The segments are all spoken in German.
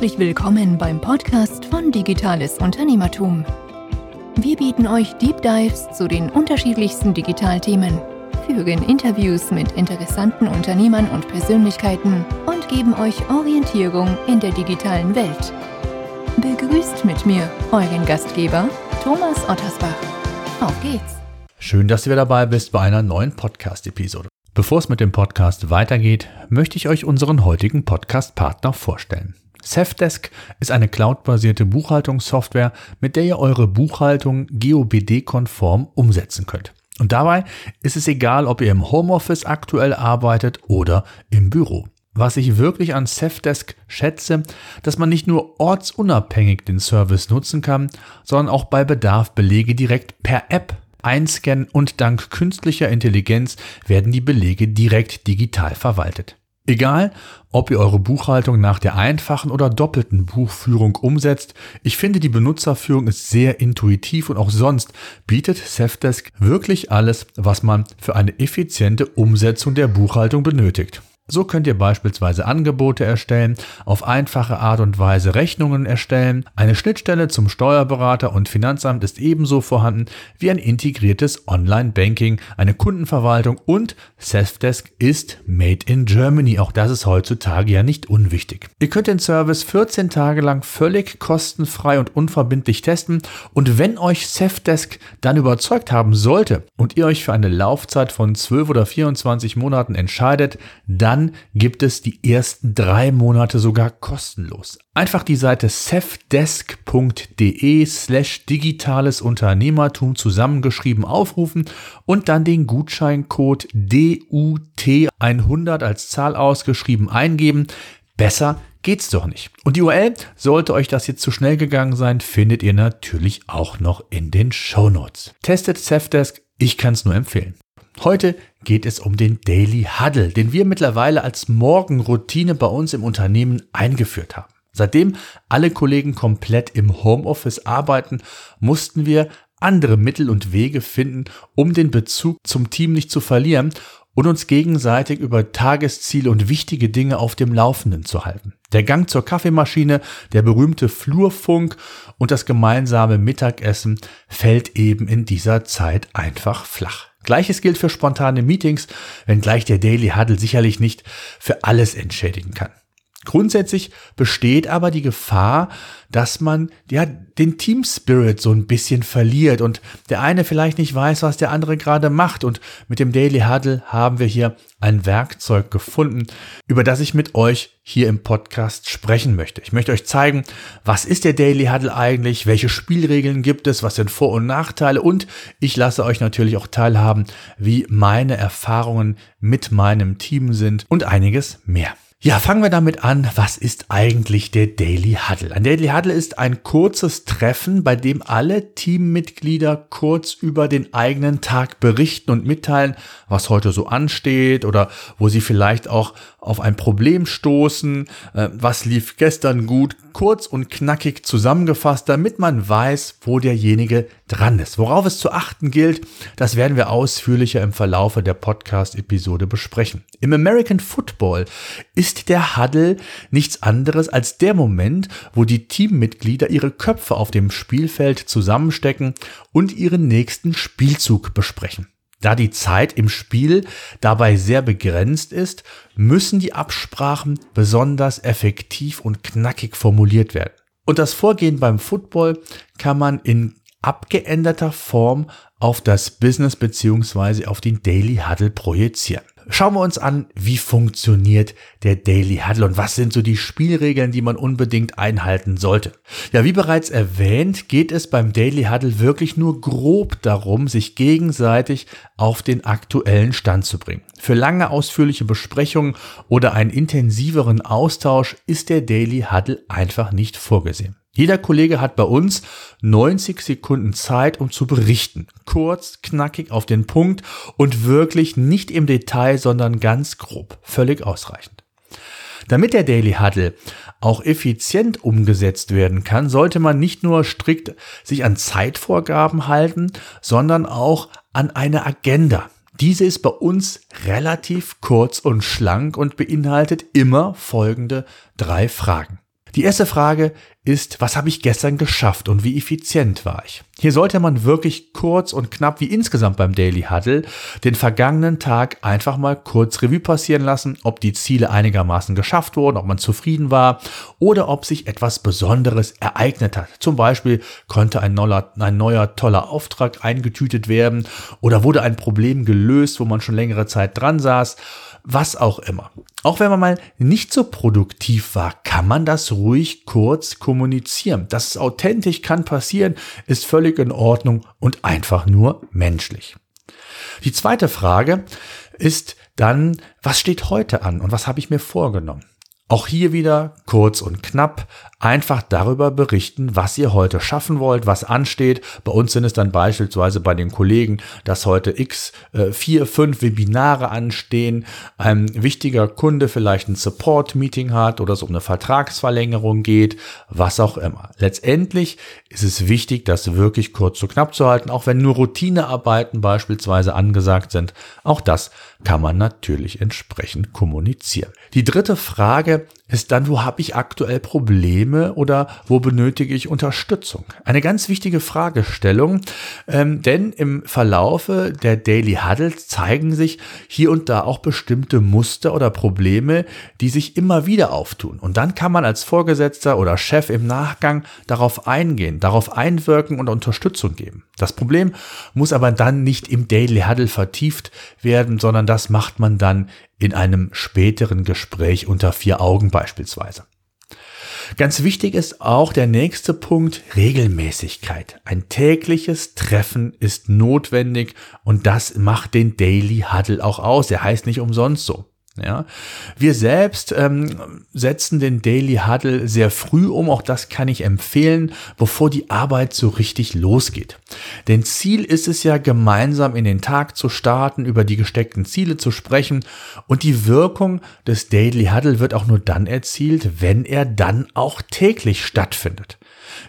Herzlich willkommen beim Podcast von Digitales Unternehmertum. Wir bieten euch Deep Dives zu den unterschiedlichsten Digitalthemen, führen Interviews mit interessanten Unternehmern und Persönlichkeiten und geben euch Orientierung in der digitalen Welt. Begrüßt mit mir euren Gastgeber Thomas Ottersbach. Auf geht's! Schön, dass wieder dabei bist bei einer neuen Podcast-Episode. Bevor es mit dem Podcast weitergeht, möchte ich euch unseren heutigen Podcast-Partner vorstellen. Safdesk ist eine cloudbasierte Buchhaltungssoftware, mit der ihr eure Buchhaltung GOBD-konform umsetzen könnt. Und dabei ist es egal, ob ihr im Homeoffice aktuell arbeitet oder im Büro. Was ich wirklich an Safdesk schätze, dass man nicht nur ortsunabhängig den Service nutzen kann, sondern auch bei Bedarf Belege direkt per App einscannen und dank künstlicher Intelligenz werden die Belege direkt digital verwaltet. Egal, ob ihr eure Buchhaltung nach der einfachen oder doppelten Buchführung umsetzt, ich finde die Benutzerführung ist sehr intuitiv und auch sonst bietet Safdesk wirklich alles, was man für eine effiziente Umsetzung der Buchhaltung benötigt. So könnt ihr beispielsweise Angebote erstellen, auf einfache Art und Weise Rechnungen erstellen. Eine Schnittstelle zum Steuerberater und Finanzamt ist ebenso vorhanden wie ein integriertes Online-Banking, eine Kundenverwaltung und Selfdesk ist Made in Germany. Auch das ist heutzutage ja nicht unwichtig. Ihr könnt den Service 14 Tage lang völlig kostenfrei und unverbindlich testen und wenn euch Selfdesk dann überzeugt haben sollte und ihr euch für eine Laufzeit von 12 oder 24 Monaten entscheidet, dann dann gibt es die ersten drei Monate sogar kostenlos. Einfach die Seite cefdesk.de slash digitales Unternehmertum zusammengeschrieben aufrufen und dann den Gutscheincode DUT100 als Zahl ausgeschrieben eingeben. Besser geht's doch nicht. Und die URL, sollte euch das jetzt zu schnell gegangen sein, findet ihr natürlich auch noch in den Show Notes. Testet Cefdesk, ich kann es nur empfehlen. Heute geht es um den Daily Huddle, den wir mittlerweile als Morgenroutine bei uns im Unternehmen eingeführt haben. Seitdem alle Kollegen komplett im Homeoffice arbeiten, mussten wir andere Mittel und Wege finden, um den Bezug zum Team nicht zu verlieren und uns gegenseitig über Tagesziele und wichtige Dinge auf dem Laufenden zu halten. Der Gang zur Kaffeemaschine, der berühmte Flurfunk und das gemeinsame Mittagessen fällt eben in dieser Zeit einfach flach. Gleiches gilt für spontane Meetings, wenngleich der Daily Huddle sicherlich nicht für alles entschädigen kann. Grundsätzlich besteht aber die Gefahr, dass man ja den Team Spirit so ein bisschen verliert und der eine vielleicht nicht weiß, was der andere gerade macht und mit dem Daily Huddle haben wir hier ein Werkzeug gefunden, über das ich mit euch hier im Podcast sprechen möchte. Ich möchte euch zeigen, was ist der Daily Huddle eigentlich, welche Spielregeln gibt es, was sind Vor- und Nachteile und ich lasse euch natürlich auch teilhaben, wie meine Erfahrungen mit meinem Team sind und einiges mehr. Ja, fangen wir damit an. Was ist eigentlich der Daily Huddle? Ein Daily Huddle ist ein kurzes Treffen, bei dem alle Teammitglieder kurz über den eigenen Tag berichten und mitteilen, was heute so ansteht oder wo sie vielleicht auch auf ein Problem stoßen, äh, was lief gestern gut, kurz und knackig zusammengefasst, damit man weiß, wo derjenige dran ist. Worauf es zu achten gilt, das werden wir ausführlicher im Verlaufe der Podcast-Episode besprechen. Im American Football ist der Huddle nichts anderes als der Moment, wo die Teammitglieder ihre Köpfe auf dem Spielfeld zusammenstecken und ihren nächsten Spielzug besprechen. Da die Zeit im Spiel dabei sehr begrenzt ist, müssen die Absprachen besonders effektiv und knackig formuliert werden. Und das Vorgehen beim Football kann man in abgeänderter Form auf das Business beziehungsweise auf den Daily Huddle projizieren. Schauen wir uns an, wie funktioniert der Daily Huddle und was sind so die Spielregeln, die man unbedingt einhalten sollte. Ja, wie bereits erwähnt, geht es beim Daily Huddle wirklich nur grob darum, sich gegenseitig auf den aktuellen Stand zu bringen. Für lange ausführliche Besprechungen oder einen intensiveren Austausch ist der Daily Huddle einfach nicht vorgesehen. Jeder Kollege hat bei uns 90 Sekunden Zeit, um zu berichten. Kurz, knackig auf den Punkt und wirklich nicht im Detail, sondern ganz grob. Völlig ausreichend. Damit der Daily Huddle auch effizient umgesetzt werden kann, sollte man nicht nur strikt sich an Zeitvorgaben halten, sondern auch an eine Agenda. Diese ist bei uns relativ kurz und schlank und beinhaltet immer folgende drei Fragen. Die erste Frage ist, was habe ich gestern geschafft und wie effizient war ich? Hier sollte man wirklich kurz und knapp wie insgesamt beim Daily Huddle den vergangenen Tag einfach mal kurz Revue passieren lassen, ob die Ziele einigermaßen geschafft wurden, ob man zufrieden war oder ob sich etwas Besonderes ereignet hat. Zum Beispiel konnte ein neuer, ein neuer toller Auftrag eingetütet werden oder wurde ein Problem gelöst, wo man schon längere Zeit dran saß was auch immer. Auch wenn man mal nicht so produktiv war, kann man das ruhig kurz kommunizieren. Das ist authentisch, kann passieren, ist völlig in Ordnung und einfach nur menschlich. Die zweite Frage ist dann, was steht heute an und was habe ich mir vorgenommen? Auch hier wieder kurz und knapp einfach darüber berichten, was ihr heute schaffen wollt, was ansteht. Bei uns sind es dann beispielsweise bei den Kollegen, dass heute x äh, vier, fünf Webinare anstehen, ein wichtiger Kunde vielleicht ein Support-Meeting hat oder es um eine Vertragsverlängerung geht, was auch immer. Letztendlich ist es wichtig, das wirklich kurz und knapp zu halten, auch wenn nur Routinearbeiten beispielsweise angesagt sind. Auch das kann man natürlich entsprechend kommunizieren. Die dritte Frage ist dann, wo habe ich aktuell Probleme oder wo benötige ich Unterstützung? Eine ganz wichtige Fragestellung, ähm, denn im Verlaufe der Daily Huddles zeigen sich hier und da auch bestimmte Muster oder Probleme, die sich immer wieder auftun. Und dann kann man als Vorgesetzter oder Chef im Nachgang darauf eingehen, darauf einwirken und Unterstützung geben. Das Problem muss aber dann nicht im Daily Huddle vertieft werden, sondern das macht man dann in einem späteren Gespräch unter vier Augen beispielsweise. Ganz wichtig ist auch der nächste Punkt Regelmäßigkeit. Ein tägliches Treffen ist notwendig und das macht den Daily Huddle auch aus. Er heißt nicht umsonst so. Ja, wir selbst ähm, setzen den Daily Huddle sehr früh um, auch das kann ich empfehlen, bevor die Arbeit so richtig losgeht. Denn Ziel ist es ja, gemeinsam in den Tag zu starten, über die gesteckten Ziele zu sprechen und die Wirkung des Daily Huddle wird auch nur dann erzielt, wenn er dann auch täglich stattfindet.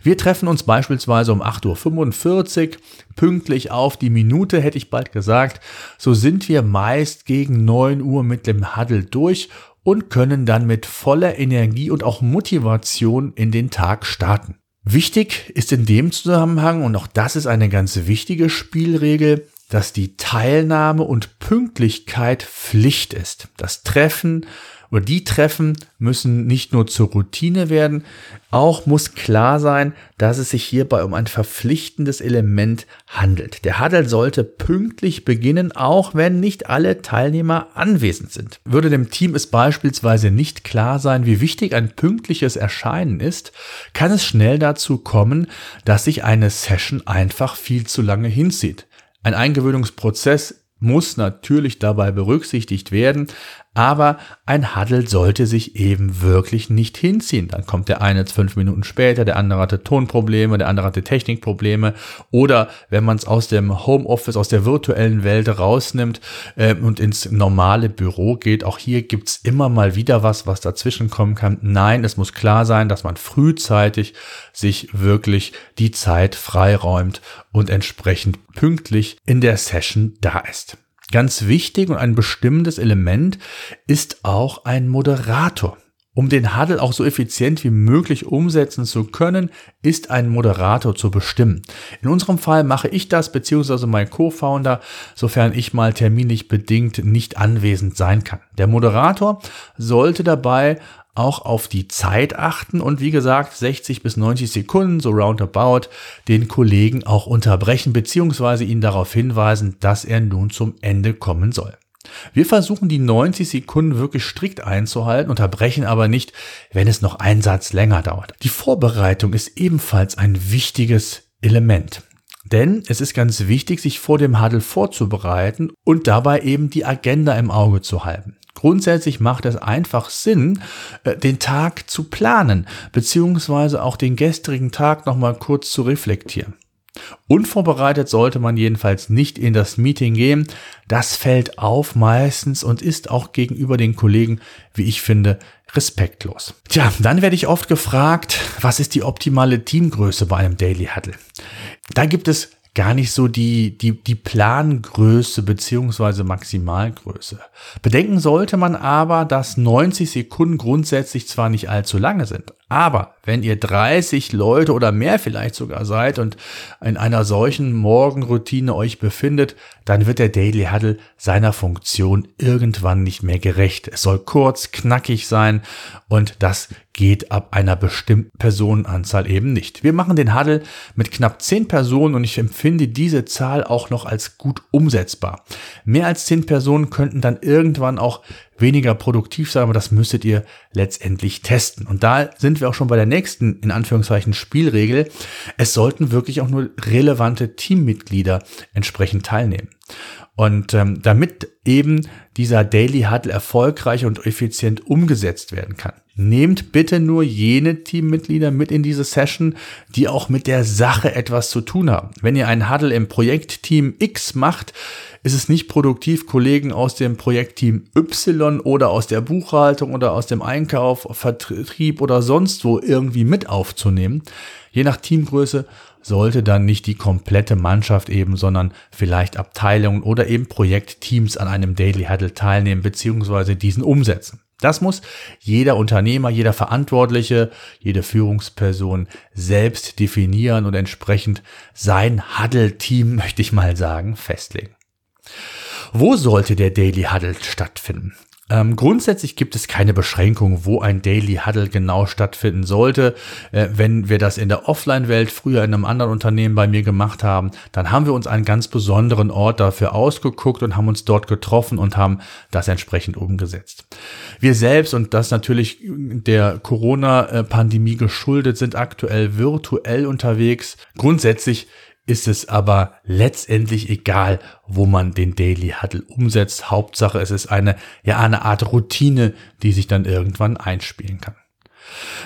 Wir treffen uns beispielsweise um 8.45 Uhr, pünktlich auf die Minute, hätte ich bald gesagt. So sind wir meist gegen 9 Uhr mit dem Huddle durch und können dann mit voller Energie und auch Motivation in den Tag starten. Wichtig ist in dem Zusammenhang, und auch das ist eine ganz wichtige Spielregel, dass die Teilnahme und Pünktlichkeit Pflicht ist. Das Treffen oder die Treffen müssen nicht nur zur Routine werden, auch muss klar sein, dass es sich hierbei um ein verpflichtendes Element handelt. Der Huddle sollte pünktlich beginnen, auch wenn nicht alle Teilnehmer anwesend sind. Würde dem Team es beispielsweise nicht klar sein, wie wichtig ein pünktliches Erscheinen ist, kann es schnell dazu kommen, dass sich eine Session einfach viel zu lange hinzieht. Ein Eingewöhnungsprozess muss natürlich dabei berücksichtigt werden, aber ein Huddle sollte sich eben wirklich nicht hinziehen. Dann kommt der eine fünf Minuten später, der andere hatte Tonprobleme, der andere hatte Technikprobleme. Oder wenn man es aus dem Homeoffice, aus der virtuellen Welt rausnimmt äh, und ins normale Büro geht, auch hier gibt's immer mal wieder was, was dazwischen kommen kann. Nein, es muss klar sein, dass man frühzeitig sich wirklich die Zeit freiräumt und entsprechend pünktlich in der Session da ist. Ganz wichtig und ein bestimmendes Element ist auch ein Moderator. Um den Huddle auch so effizient wie möglich umsetzen zu können, ist ein Moderator zu bestimmen. In unserem Fall mache ich das, beziehungsweise mein Co-Founder, sofern ich mal terminlich bedingt nicht anwesend sein kann. Der Moderator sollte dabei auch auf die Zeit achten und wie gesagt 60 bis 90 Sekunden, so roundabout, den Kollegen auch unterbrechen beziehungsweise ihn darauf hinweisen, dass er nun zum Ende kommen soll. Wir versuchen die 90 Sekunden wirklich strikt einzuhalten, unterbrechen aber nicht, wenn es noch ein Satz länger dauert. Die Vorbereitung ist ebenfalls ein wichtiges Element. Denn es ist ganz wichtig, sich vor dem Huddle vorzubereiten und dabei eben die Agenda im Auge zu halten. Grundsätzlich macht es einfach Sinn, äh, den Tag zu planen, beziehungsweise auch den gestrigen Tag nochmal kurz zu reflektieren. Unvorbereitet sollte man jedenfalls nicht in das Meeting gehen. Das fällt auf meistens und ist auch gegenüber den Kollegen, wie ich finde, respektlos. Tja, dann werde ich oft gefragt, was ist die optimale Teamgröße bei einem Daily Huddle? Da gibt es gar nicht so die, die, die Plangröße beziehungsweise Maximalgröße. Bedenken sollte man aber, dass 90 Sekunden grundsätzlich zwar nicht allzu lange sind, Aber wenn ihr 30 Leute oder mehr vielleicht sogar seid und in einer solchen Morgenroutine euch befindet, dann wird der Daily Huddle seiner Funktion irgendwann nicht mehr gerecht. Es soll kurz, knackig sein und das geht ab einer bestimmten Personenanzahl eben nicht. Wir machen den Huddle mit knapp 10 Personen und ich empfinde diese Zahl auch noch als gut umsetzbar. Mehr als 10 Personen könnten dann irgendwann auch weniger produktiv sein, aber das müsstet ihr letztendlich testen. Und da sind wir auch schon bei der nächsten, in Anführungszeichen, Spielregel. Es sollten wirklich auch nur relevante Teammitglieder entsprechend teilnehmen. Und ähm, damit eben dieser Daily Huddle erfolgreich und effizient umgesetzt werden kann, nehmt bitte nur jene Teammitglieder mit in diese Session, die auch mit der Sache etwas zu tun haben. Wenn ihr einen Huddle im Projektteam X macht, ist es nicht produktiv, Kollegen aus dem Projektteam Y oder aus der Buchhaltung oder aus dem Einkauf, Vertrieb oder sonst wo irgendwie mit aufzunehmen. Je nach Teamgröße sollte dann nicht die komplette Mannschaft eben, sondern vielleicht Abteilungen oder eben Projektteams an einem Daily Huddle teilnehmen bzw. diesen umsetzen. Das muss jeder Unternehmer, jeder Verantwortliche, jede Führungsperson selbst definieren und entsprechend sein Huddle-Team, möchte ich mal sagen, festlegen. Wo sollte der Daily Huddle stattfinden? Ähm, grundsätzlich gibt es keine Beschränkung, wo ein Daily Huddle genau stattfinden sollte. Äh, wenn wir das in der Offline-Welt früher in einem anderen Unternehmen bei mir gemacht haben, dann haben wir uns einen ganz besonderen Ort dafür ausgeguckt und haben uns dort getroffen und haben das entsprechend umgesetzt. Wir selbst, und das natürlich der Corona-Pandemie geschuldet, sind aktuell virtuell unterwegs. Grundsätzlich ist es aber letztendlich egal, wo man den Daily Huddle umsetzt. Hauptsache, es ist eine, ja, eine Art Routine, die sich dann irgendwann einspielen kann.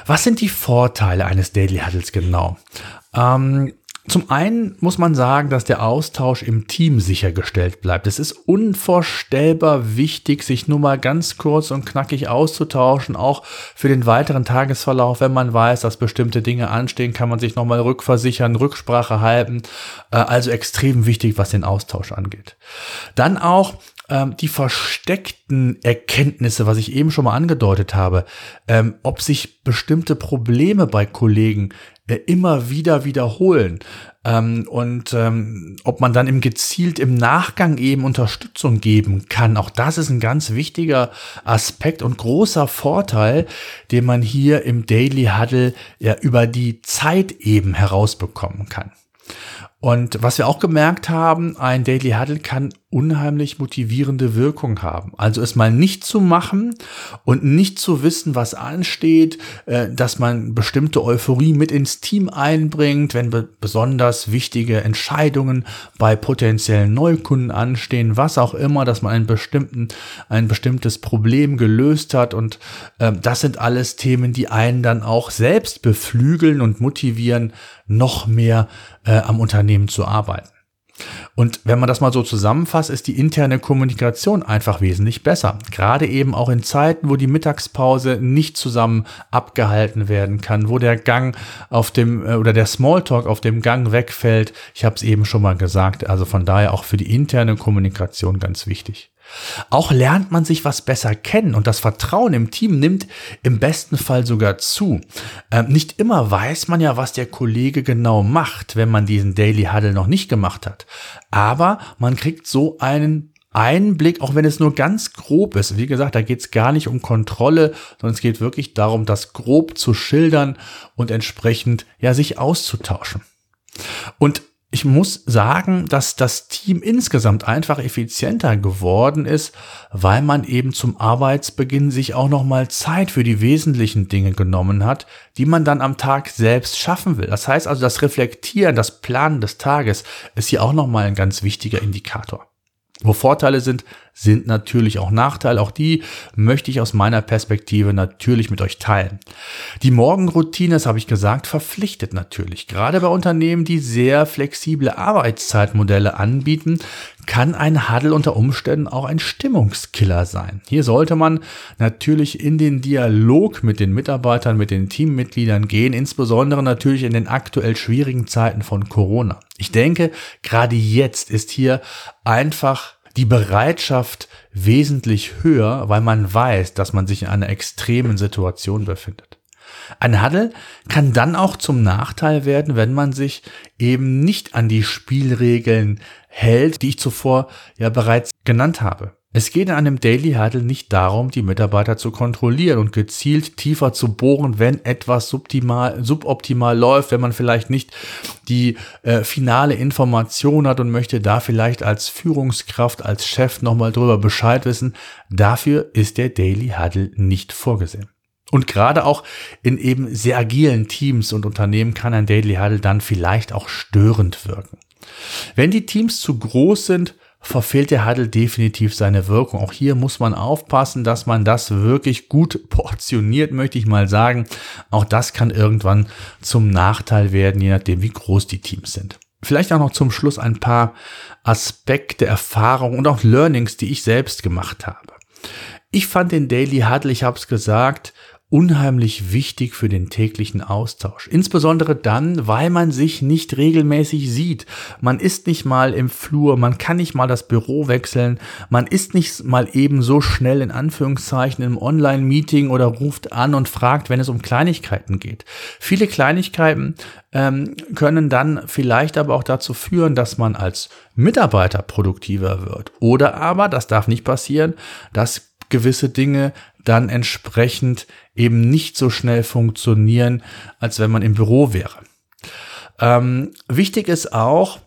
Was sind die Vorteile eines Daily Huddles genau? Ähm, zum einen muss man sagen, dass der Austausch im Team sichergestellt bleibt. Es ist unvorstellbar wichtig, sich nur mal ganz kurz und knackig auszutauschen, auch für den weiteren Tagesverlauf. Wenn man weiß, dass bestimmte Dinge anstehen, kann man sich nochmal rückversichern, Rücksprache halten. Äh, also extrem wichtig, was den Austausch angeht. Dann auch ähm, die versteckten Erkenntnisse, was ich eben schon mal angedeutet habe, ähm, ob sich bestimmte Probleme bei Kollegen äh, immer wieder wiederholen ähm, und ähm, ob man dann im gezielt im Nachgang eben Unterstützung geben kann. Auch das ist ein ganz wichtiger Aspekt und großer Vorteil, den man hier im Daily Huddle ja über die Zeit eben herausbekommen kann. Und was wir auch gemerkt haben, ein Daily Huddle kann unheimlich motivierende Wirkung haben. Also es mal nicht zu machen und nicht zu wissen, was ansteht, äh, dass man bestimmte Euphorie mit ins Team einbringt, wenn besonders wichtige Entscheidungen bei potenziellen Neukunden anstehen, was auch immer, dass man einen bestimmten, ein bestimmtes Problem gelöst hat. Und äh, das sind alles Themen, die einen dann auch selbst beflügeln und motivieren, noch mehr äh, am Unternehmen zu arbeiten. Und wenn man das mal so zusammenfasst, ist die interne Kommunikation einfach wesentlich besser. Gerade eben auch in Zeiten, wo die Mittagspause nicht zusammen abgehalten werden kann, wo der Gang auf dem äh, oder der Smalltalk auf dem Gang wegfällt. Ich habe es eben schon mal gesagt. Also von daher auch für die interne Kommunikation ganz wichtig. Auch lernt man sich was besser kennen und das Vertrauen im Team nimmt im besten Fall sogar zu. Ähm, nicht immer weiß man ja, was der Kollege genau macht, wenn man diesen Daily Huddle noch nicht gemacht hat. Aber man kriegt so einen Einblick, auch wenn es nur ganz grob ist. Wie gesagt, da geht es gar nicht um Kontrolle, sondern es geht wirklich darum, das grob zu schildern und entsprechend ja sich auszutauschen. Und ich muss sagen, dass das Team insgesamt einfach effizienter geworden ist, weil man eben zum Arbeitsbeginn sich auch nochmal Zeit für die wesentlichen Dinge genommen hat, die man dann am Tag selbst schaffen will. Das heißt also, das Reflektieren, das Planen des Tages ist hier auch nochmal ein ganz wichtiger Indikator. Wo Vorteile sind, sind natürlich auch Nachteile. Auch die möchte ich aus meiner Perspektive natürlich mit euch teilen. Die Morgenroutine, das habe ich gesagt, verpflichtet natürlich. Gerade bei Unternehmen, die sehr flexible Arbeitszeitmodelle anbieten, kann ein Huddle unter Umständen auch ein Stimmungskiller sein. Hier sollte man natürlich in den Dialog mit den Mitarbeitern, mit den Teammitgliedern gehen, insbesondere natürlich in den aktuell schwierigen Zeiten von Corona. Ich denke, gerade jetzt ist hier einfach die Bereitschaft wesentlich höher, weil man weiß, dass man sich in einer extremen Situation befindet. Ein Huddle kann dann auch zum Nachteil werden, wenn man sich eben nicht an die Spielregeln hält, die ich zuvor ja bereits genannt habe. Es geht in einem Daily Huddle nicht darum, die Mitarbeiter zu kontrollieren und gezielt tiefer zu bohren, wenn etwas suboptimal, suboptimal läuft, wenn man vielleicht nicht die äh, finale Information hat und möchte da vielleicht als Führungskraft, als Chef nochmal drüber Bescheid wissen. Dafür ist der Daily Huddle nicht vorgesehen. Und gerade auch in eben sehr agilen Teams und Unternehmen kann ein Daily Huddle dann vielleicht auch störend wirken. Wenn die Teams zu groß sind, verfehlt der Huddle definitiv seine Wirkung. Auch hier muss man aufpassen, dass man das wirklich gut portioniert, möchte ich mal sagen. Auch das kann irgendwann zum Nachteil werden, je nachdem, wie groß die Teams sind. Vielleicht auch noch zum Schluss ein paar Aspekte, Erfahrungen und auch Learnings, die ich selbst gemacht habe. Ich fand den Daily Huddle, ich habe es gesagt, unheimlich wichtig für den täglichen Austausch. Insbesondere dann, weil man sich nicht regelmäßig sieht. Man ist nicht mal im Flur, man kann nicht mal das Büro wechseln, man ist nicht mal eben so schnell in Anführungszeichen im Online-Meeting oder ruft an und fragt, wenn es um Kleinigkeiten geht. Viele Kleinigkeiten ähm, können dann vielleicht aber auch dazu führen, dass man als Mitarbeiter produktiver wird. Oder aber, das darf nicht passieren, dass gewisse Dinge dann entsprechend eben nicht so schnell funktionieren, als wenn man im Büro wäre. Ähm, wichtig ist auch,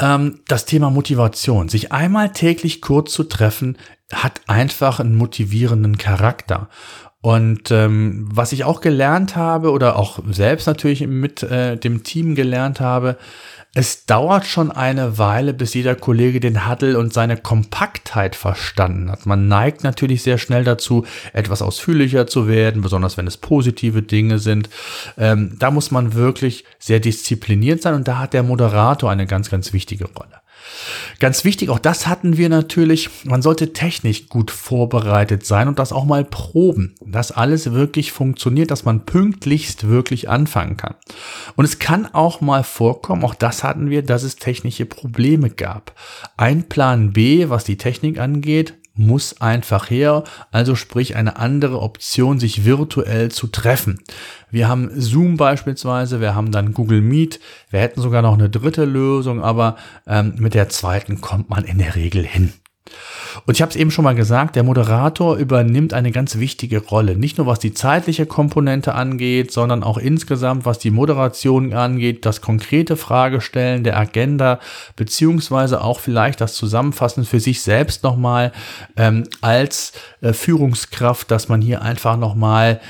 ähm, das Thema Motivation. Sich einmal täglich kurz zu treffen, hat einfach einen motivierenden Charakter. Und ähm, was ich auch gelernt habe oder auch selbst natürlich mit äh, dem Team gelernt habe, es dauert schon eine Weile, bis jeder Kollege den Huddle und seine Kompaktheit verstanden hat. Man neigt natürlich sehr schnell dazu, etwas ausführlicher zu werden, besonders wenn es positive Dinge sind. Ähm, da muss man wirklich sehr diszipliniert sein und da hat der Moderator eine ganz, ganz wichtige Rolle. Ganz wichtig, auch das hatten wir natürlich, man sollte technisch gut vorbereitet sein und das auch mal proben, dass alles wirklich funktioniert, dass man pünktlichst wirklich anfangen kann. Und es kann auch mal vorkommen, auch das hatten wir, dass es technische Probleme gab. Ein Plan B, was die Technik angeht, muss einfach her, also sprich eine andere Option, sich virtuell zu treffen. Wir haben Zoom beispielsweise, wir haben dann Google Meet, wir hätten sogar noch eine dritte Lösung, aber ähm, mit der zweiten kommt man in der Regel hin. Und ich habe es eben schon mal gesagt, der Moderator übernimmt eine ganz wichtige Rolle. Nicht nur was die zeitliche Komponente angeht, sondern auch insgesamt, was die Moderation angeht, das konkrete Fragestellen der Agenda, beziehungsweise auch vielleicht das Zusammenfassen für sich selbst nochmal ähm, als äh, Führungskraft, dass man hier einfach nochmal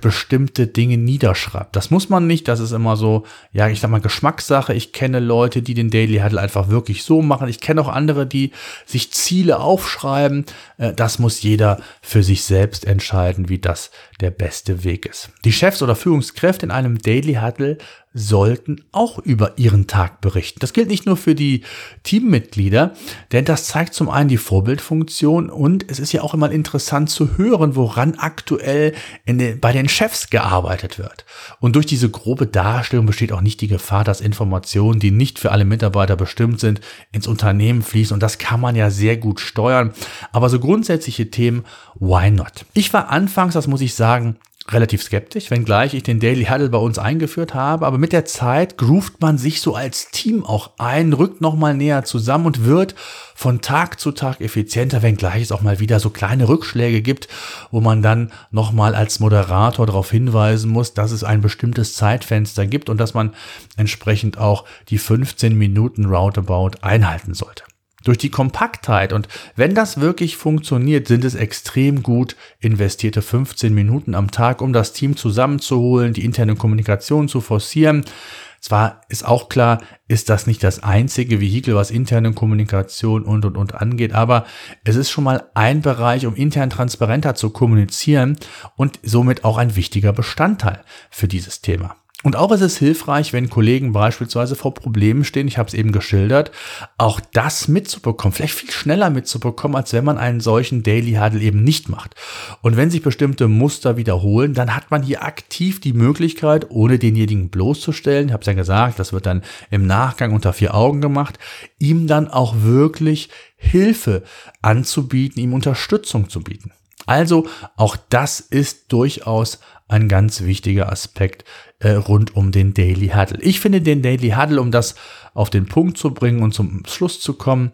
bestimmte Dinge niederschreibt. Das muss man nicht, das ist immer so, ja, ich sag mal Geschmackssache. Ich kenne Leute, die den Daily Huddle einfach wirklich so machen. Ich kenne auch andere, die sich Ziele aufschreiben. Äh, das muss jeder für sich selbst entscheiden, wie das der beste Weg ist. Die Chefs oder Führungskräfte in einem Daily Huddle sollten auch über ihren Tag berichten. Das gilt nicht nur für die Teammitglieder, denn das zeigt zum einen die Vorbildfunktion und es ist ja auch immer interessant zu hören, woran aktuell den, bei den Chefs gearbeitet wird. Und durch diese grobe Darstellung besteht auch nicht die Gefahr, dass Informationen, die nicht für alle Mitarbeiter bestimmt sind, ins Unternehmen fließen und das kann man ja sehr gut steuern. Aber so grundsätzliche Themen, why not? Ich war anfangs, das muss ich sagen, relativ skeptisch, wenngleich ich den Daily Huddle bei uns eingeführt habe. Aber mit der Zeit groovt man sich so als Team auch ein, rückt nochmal näher zusammen und wird von Tag zu Tag effizienter, wenngleich es auch mal wieder so kleine Rückschläge gibt, wo man dann nochmal als Moderator darauf hinweisen muss, dass es ein bestimmtes Zeitfenster gibt und dass man entsprechend auch die 15 Minuten Roundabout einhalten sollte durch die Kompaktheit. Und wenn das wirklich funktioniert, sind es extrem gut investierte 15 Minuten am Tag, um das Team zusammenzuholen, die interne Kommunikation zu forcieren. Zwar ist auch klar, ist das nicht das einzige Vehikel, was interne Kommunikation und und und angeht, aber es ist schon mal ein Bereich, um intern transparenter zu kommunizieren und somit auch ein wichtiger Bestandteil für dieses Thema. Und auch ist es hilfreich, wenn Kollegen beispielsweise vor Problemen stehen, ich habe es eben geschildert, auch das mitzubekommen, vielleicht viel schneller mitzubekommen, als wenn man einen solchen Daily Huddle eben nicht macht. Und wenn sich bestimmte Muster wiederholen, dann hat man hier aktiv die Möglichkeit, ohne denjenigen bloßzustellen, ich habe es ja gesagt, das wird dann im Nachgang unter vier Augen gemacht, ihm dann auch wirklich Hilfe anzubieten, ihm Unterstützung zu bieten. Also auch das ist durchaus ein ganz wichtiger Aspekt äh, rund um den Daily Huddle. Ich finde den Daily Huddle, um das auf den Punkt zu bringen und zum Schluss zu kommen,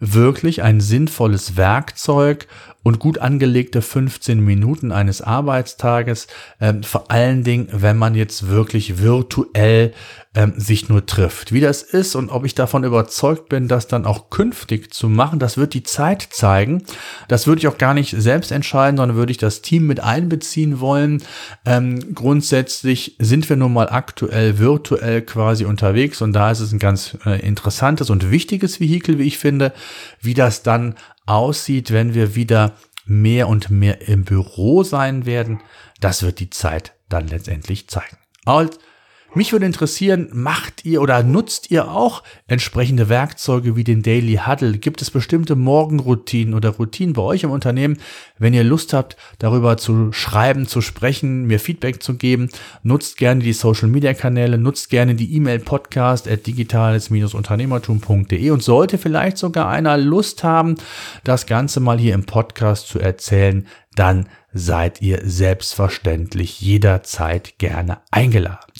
wirklich ein sinnvolles Werkzeug und gut angelegte 15 Minuten eines Arbeitstages, ähm, vor allen Dingen, wenn man jetzt wirklich virtuell ähm, sich nur trifft. Wie das ist und ob ich davon überzeugt bin, das dann auch künftig zu machen, das wird die Zeit zeigen. Das würde ich auch gar nicht selbst entscheiden, sondern würde ich das Team mit einbeziehen wollen. Ähm, grundsätzlich sind wir nun mal aktuell virtuell quasi unterwegs und da ist es ein ganz äh, interessantes und wichtiges Vehikel, wie ich finde, wie das dann aussieht, wenn wir wieder mehr und mehr im Büro sein werden, das wird die Zeit dann letztendlich zeigen. Also, mich würde interessieren, macht ihr oder nutzt ihr auch entsprechende Werkzeuge wie den Daily Huddle? Gibt es bestimmte Morgenroutinen oder Routinen bei euch im Unternehmen? Wenn ihr Lust habt, darüber zu schreiben, zu sprechen, mir Feedback zu geben, nutzt gerne die Social Media Kanäle, nutzt gerne die E-Mail Podcast at digitales-unternehmertum.de und sollte vielleicht sogar einer Lust haben, das Ganze mal hier im Podcast zu erzählen, dann seid ihr selbstverständlich jederzeit gerne eingeladen.